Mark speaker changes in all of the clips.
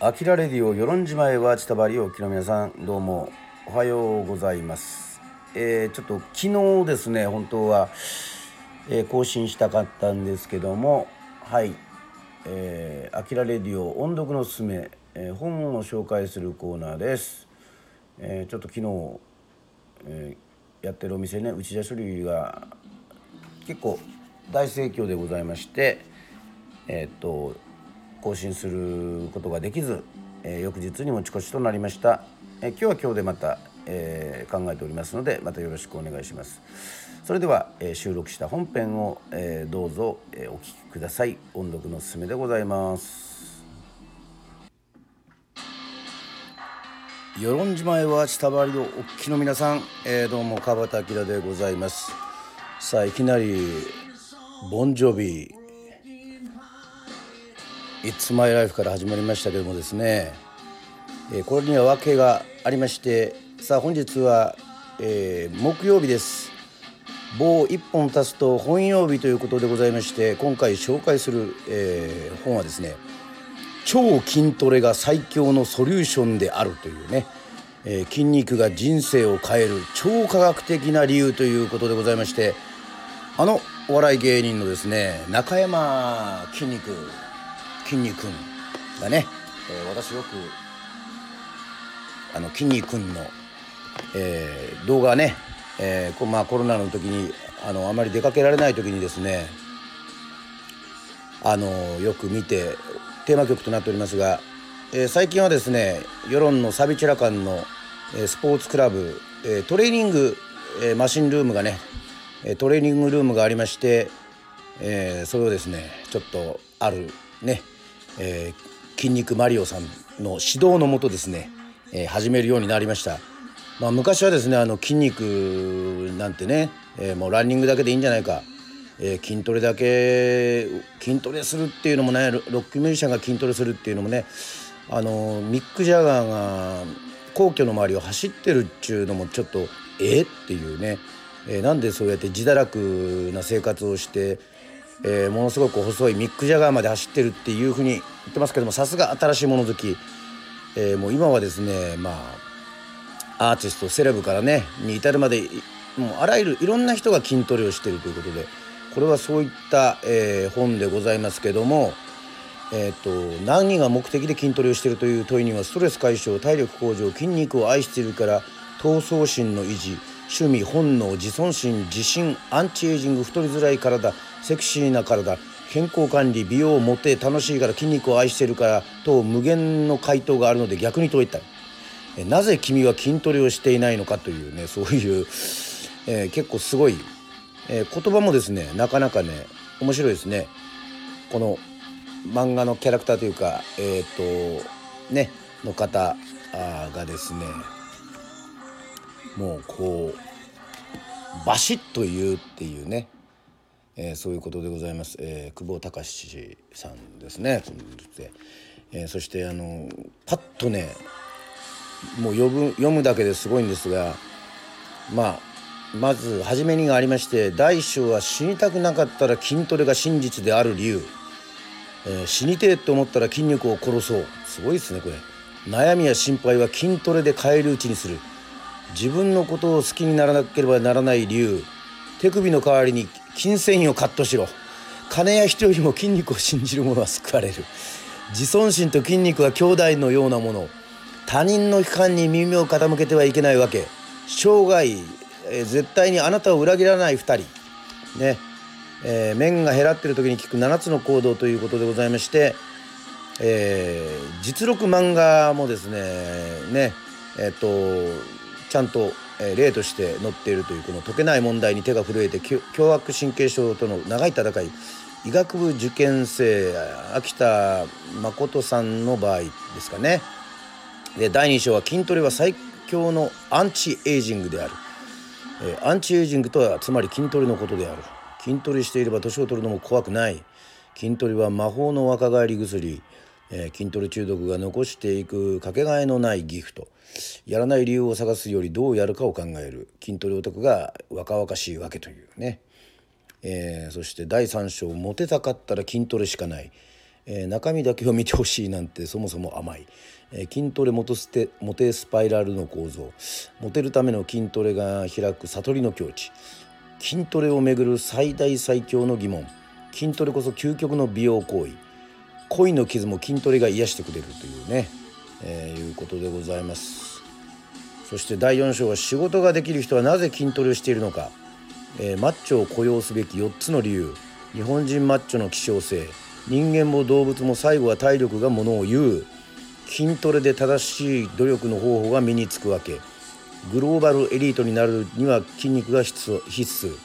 Speaker 1: アキラレディオ与論島へは千田りおきの皆さんどうも。おはようございます。えー、ちょっと昨日ですね本当は、えー、更新したかったんですけども。はい。えー、アキラレディオ音読のすすめ、えー、本を紹介するコーナーです、えー、ちょっと昨日、えー、やってるお店ね内田処理が結構大盛況でございましてえっと更新することができず、えー、翌日に持ち越しとなりました、えー、今日は今日でまた、えー、考えておりますのでまたよろしくお願いします。それでは、え収録した本編を、えどうぞ、えお聴きください。音読のすすめでございます。与論島へは下回りのおっきの皆さん、えどうも川端明でございます。さあいきなりボンジョビ It's My Life から始まりましたけどもですね、えー、これには訳がありましてさあ本日は、えー、木曜日です。棒1本足すと本曜日ということでございまして今回紹介する、えー、本はですね超筋トレが最強のソリューションであるというね、え、筋肉が人生を変える超科学的な理由ということでございましてあのお笑い芸人のですね中山筋肉筋肉くんがね、えー、私よくあの筋肉くんの、えー、動画ね、えーまあ、コロナの時にあのあまり出かけられない時にですね。あのよく見てテーマ曲となっておりますが、えー、最近はですね世論のサビチュラ館の、えー、スポーツクラブ、えー、トレーニング、えー、マシンルームがねトレーニングルームがありまして、えー、それをですねちょっとあるねえー、筋肉マリオさんの指導のもとですね、えー、始めるようになりました。まあ、昔はですねあの筋肉なんてね、えー、もうランニングだけでいいんじゃないか、えー、筋トレだけ筋トレするっていうのもねロックミュージシャンが筋トレするっていうのもねあのミック・ジャガーが皇居の周りを走ってるっちゅうのもちょっとえっていうね、えー、なんでそうやって自堕落な生活をしてえー、ものすごく細いミック・ジャガーまで走ってるっていうふうに言ってますけどもさすが新しいもの好き、えー、もう今はですねまあアーティストセレブからねに至るまでもうあらゆるいろんな人が筋トレをしてるということでこれはそういった、えー、本でございますけども、えーと、何が目的で筋トレをしてるという問いにはストレス解消体力向上筋肉を愛しているから闘争心の維持趣味本能自尊心自信アンチエイジング太りづらい体セクシーな体健康管理美容モテ楽しいから筋肉を愛してるからと無限の回答があるので逆に問いた。いえなぜ君は筋トレをしていないのかというね そういう、えー、結構すごい、えー、言葉もですねなかなかね面白いですね。この漫画のキャラクターというかえっ、ー、とねの方がですねもうこうバシッと言うっていうねえー、そういうことでございます、えー、久保隆さんですね。えー、そしてあのパッとねもう読む読むだけですごいんですがまあまず初めにがありまして大将は死にたくなかったら筋トレが真実である理由、えー、死にてえと思ったら筋肉を殺そう。すごいですねこれ。悩みや心配は筋トレで変えるうちにする。自分のことを好きにならなければならない理由。手首の代わりに筋繊維をカットしろ。金や人よりも筋肉を信じる者は救われる。自尊心と筋肉は兄弟のようなもの。他人の批判に耳を傾けてはいけないわけ。生涯、え、絶対にあなたを裏切らない2人。ね。えー、面が減らってる時に聞く7つの行動ということでございまして、えー、実録漫画もですねね。えっ、とちゃんとえ例として載っているというこの解けない問題に手が震えて凶悪神経症との長い戦い。医学部受験生秋田誠さんの場合ですかね。で第2章は筋トレは最強のアンチエイジングである、え、アンチエイジングとはつまり筋トレのことである。筋トレしていれば年を取るのも怖くない。筋トレは魔法の若返り薬。えー、筋トレ中毒が残していくかけがえのないギフト。やらない理由を探すよりどうやるかを考える。筋トレオタクが若々しいわけというね、えー、そして第3章モテたかったら筋トレしかない。えー、中身だけを見てほしいなんてそもそも甘い、えー、筋トレ元捨てモテスパイラルの構造。モテるための筋トレが開く悟りの境地。筋トレをめぐる最大最強の疑問。筋トレこそ究極の美容行為。恋の傷も筋トレが癒してくれるというね、えー、いうことでございます。そして第4章は仕事ができる人はなぜ筋トレをしているのか、えー、マッチョを雇用すべき4つの理由。日本人マッチョの希少性。人間も動物も最後は体力がものを言う。筋トレで正しい努力の方法が身につくわけ。グローバルエリートになるには筋肉が必須。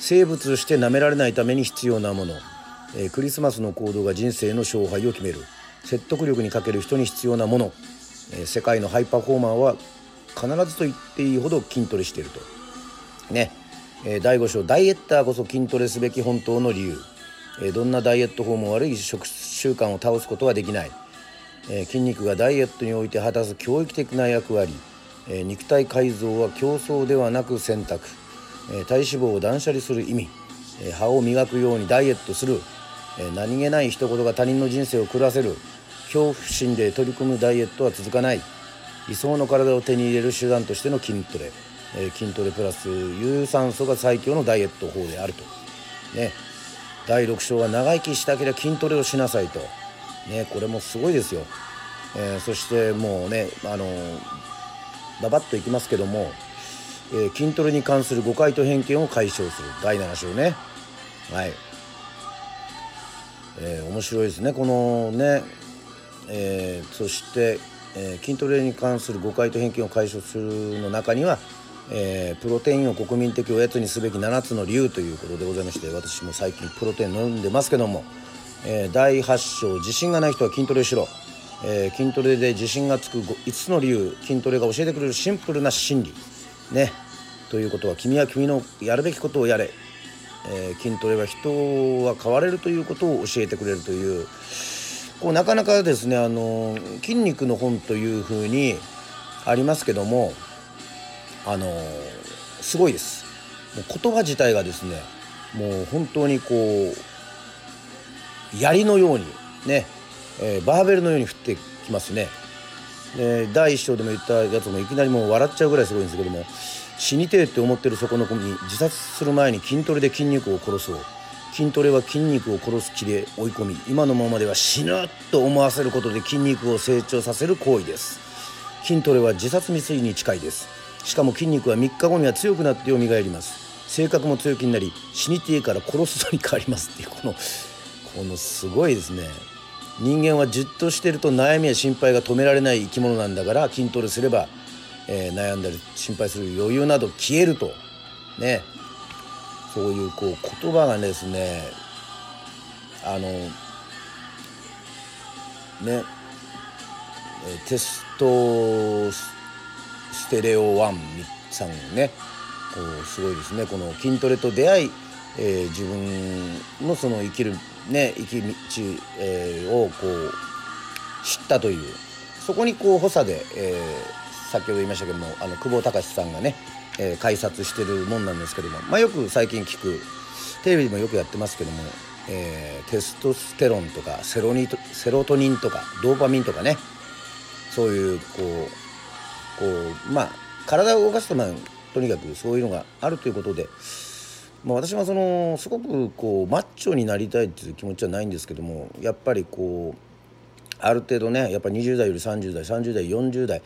Speaker 1: 生物として舐められないために必要なもの、えー、クリスマスの行動が人生の勝敗を決める。説得力に欠ける人に必要なもの、えー、世界のハイパフォーマーは必ずと言っていいほど筋トレしていると。ね、えー、第5章ダイエッターこそ筋トレすべき本当の理由。えどんなダイエット法も悪い食習慣を倒すことはできない、え筋肉がダイエットにおいて果たす教育的な役割、え肉体改造は競争ではなく選択、え体脂肪を断捨離する意味、え歯を磨くようにダイエットする、何気ない一言が他人の人生を狂わせる。恐怖心で取り組むダイエットは続かない。理想の体を手に入れる手段としての筋トレ、え筋トレプラス有酸素が最強のダイエット法であると。ね。第6章は長生きしたければ筋トレをしなさいと、ね、これもすごいですよ、えー、そしてもうねあのババッといきますけども、えー、筋トレに関する誤解と偏見を解消する。第7章ね。はい、えー、面白いですね。このね、えー、そして、え筋トレに関する誤解と偏見を解消するの中にはえー、プロテインを国民的おやつにすべき7つの理由ということでございまして私も最近プロテイン飲んでますけども、えー、第8章自信がない人は筋トレしろ、えー、筋トレで自信がつく5つの理由筋トレが教えてくれるシンプルな心理ねということは君は君のやるべきことをやれ、え筋トレは人は変われるということを教えてくれるというこうなかなかですねあの筋肉の本というふうにありますけどもあのすごいです。もう言葉自体がですねもう本当にこう槍のようにね、えー、バーベルのように降ってきますね。で第一章でも言ったやつもいきなりもう笑っちゃうぐらいすごいんですけども死にてえって思ってるそこの子に自殺する前に筋トレで筋肉を殺そう。筋トレは筋肉を殺す気で追い込み今のままでは死ぬと思わせることで筋肉を成長させる行為です。筋トレは自殺未遂に近いです。しかも筋肉は3日後には強くなって蘇ります。性格も強気になり死にてえから殺すのに変わります。っていうこのこのすごいですね。人間はじっとしてると悩みや心配が止められない生き物なんだから筋トレすれば、えー、悩んだり心配する余裕など消えると。ね。そういうこう言葉がですねあのね。テストステレオワンさんね。こうすごいですね。この筋トレと出会い、えー、自分のその生きるね生き道、えー、をこう知ったという。そこにこう補佐で、えー、先ほど言いましたけどもあの久保隆さんがね、えー、解説してるもんなんですけども、まあ、よく最近聞くテレビでもよくやってますけども、えー、テストステロンとかセロニセロトニンとかドーパミンとかねそういうこうこうまあ体を動かすとまあとにかくそういうのがあるということで、まあ、私はそのすごくこうマッチョになりたいっていう気持ちはないんですけどもやっぱりこうある程度ねやっぱ20代より30代30代40代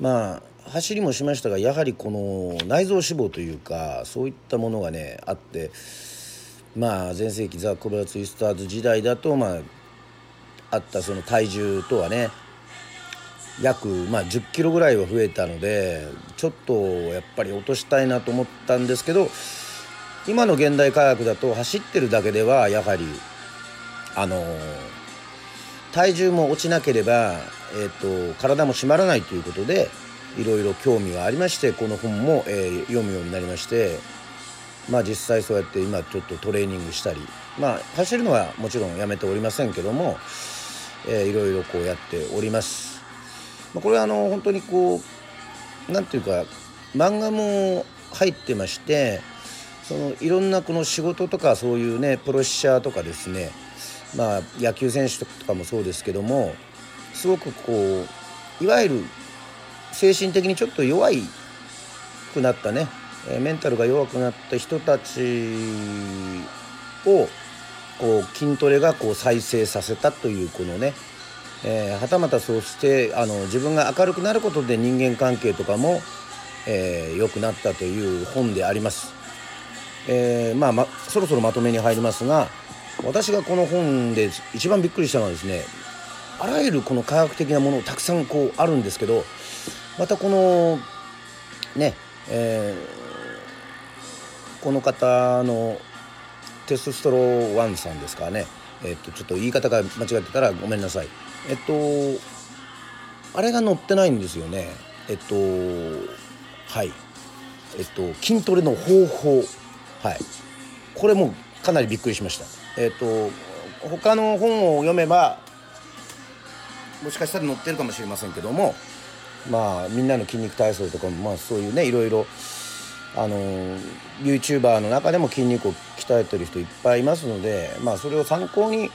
Speaker 1: まあ走りもしましたがやはりこの内臓脂肪というかそういったものがねあってまあ全盛期ザ・コブラツイスターズ時代だとまああったその体重とはね約、まあ、10キロぐらいは増えたのでちょっとやっぱり落としたいなと思ったんですけど今の現代科学だと走ってるだけではやはりあの体重も落ちなければ、えーと、体も締まらないということでいろいろ興味がありましてこの本も、えー、読むようになりましてまあ実際そうやって今ちょっとトレーニングしたりまあ走るのはもちろんやめておりませんけども、えー、いろいろこうやっております。まあ、これはあの本当にこう何ていうか漫画も入ってましてそのいろんなこの仕事とかそういうねプロッシャーとかですねまあ、野球選手とかもそうですけどもすごくこういわゆる精神的にちょっと弱いくなったねメンタルが弱くなった人たちをこう筋トレがこう再生させたというこのね、え、はたまたそうしてあの自分が明るくなることで人間関係とかも良、えー、くなったという本であります。えー、まあ、まそろそろまとめに入りますが私がこの本で一番びっくりしたのはですねあらゆるこの科学的なものをたくさんこうあるんですけどまたこのね、えー、この方のテストストロワンさんですかね。えっとちょっと言い方が間違ってたらごめんなさい。えっとあれが載ってないんですよね。えっとはい。えっと筋トレの方法。はい。これもかなりびっくりしました。えっと他の本を読めばもしかしたら載ってるかもしれませんけどもまあみんなの筋肉体操とかもまあそういうねいろいろあの YouTuber の中でも筋肉を鍛えてる人いっぱいいますのでまあそれを参考に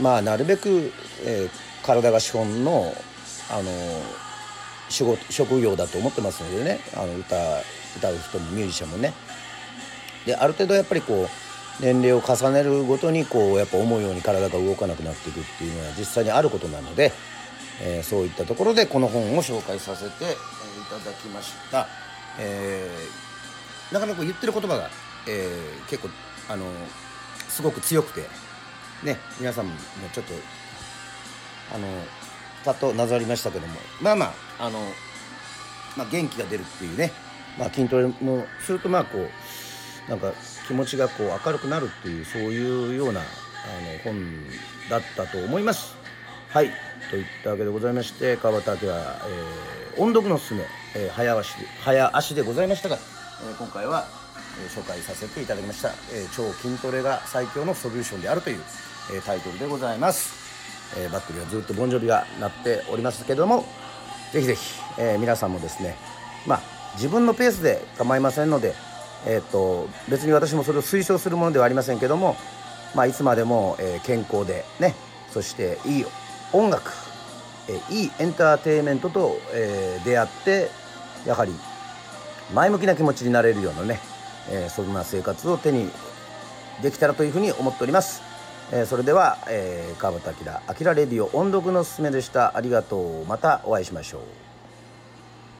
Speaker 1: まあなるべく、えー、体が資本のあの仕事職業だと思ってますのでねあの歌歌う人もミュージシャンもね。である程度やっぱりこう年齢を重ねるごとにこうやっぱ思うように体が動かなくなっていくっていうのは実際にあることなので、えー、そういったところでこの本を紹介させて、え、いただきました、えー、なかなか言ってる言葉が、えー、結構あのすごく強くてね皆さんもちょっとあのパッとなざりましたけどもまあまああの、まあ、元気が出るっていうね、まあ、筋トレもするとまあこうなんか気持ちがこう明るくなるっていうそういうようなあの本だったと思います。はい。といったわけでございまして川端明は、えー、音読のすすめ、えー、早足早足でございましたが、えー、今回は、えー、紹介させていただきました、えー、超筋トレが最強のソリューションであるという、えー、タイトルでございます、えー、バッテリーはずっとボンジョビがなっておりますけどもぜひぜひ、えー、皆さんもですねまあ自分のペースで構いませんのでえーと、別に私もそれを推奨するものではありませんけども、まあ、いつまでも、えー、健康でねそしていい音楽、え、いいエンターテインメントと、え、出会ってやはり前向きな気持ちになれるようなね、えそんな生活を手にできたらというふうに思っております。えそれでは、え川端明「あきらレディオ音読のすすめ」でした。ありがとう。またお会いしましょう。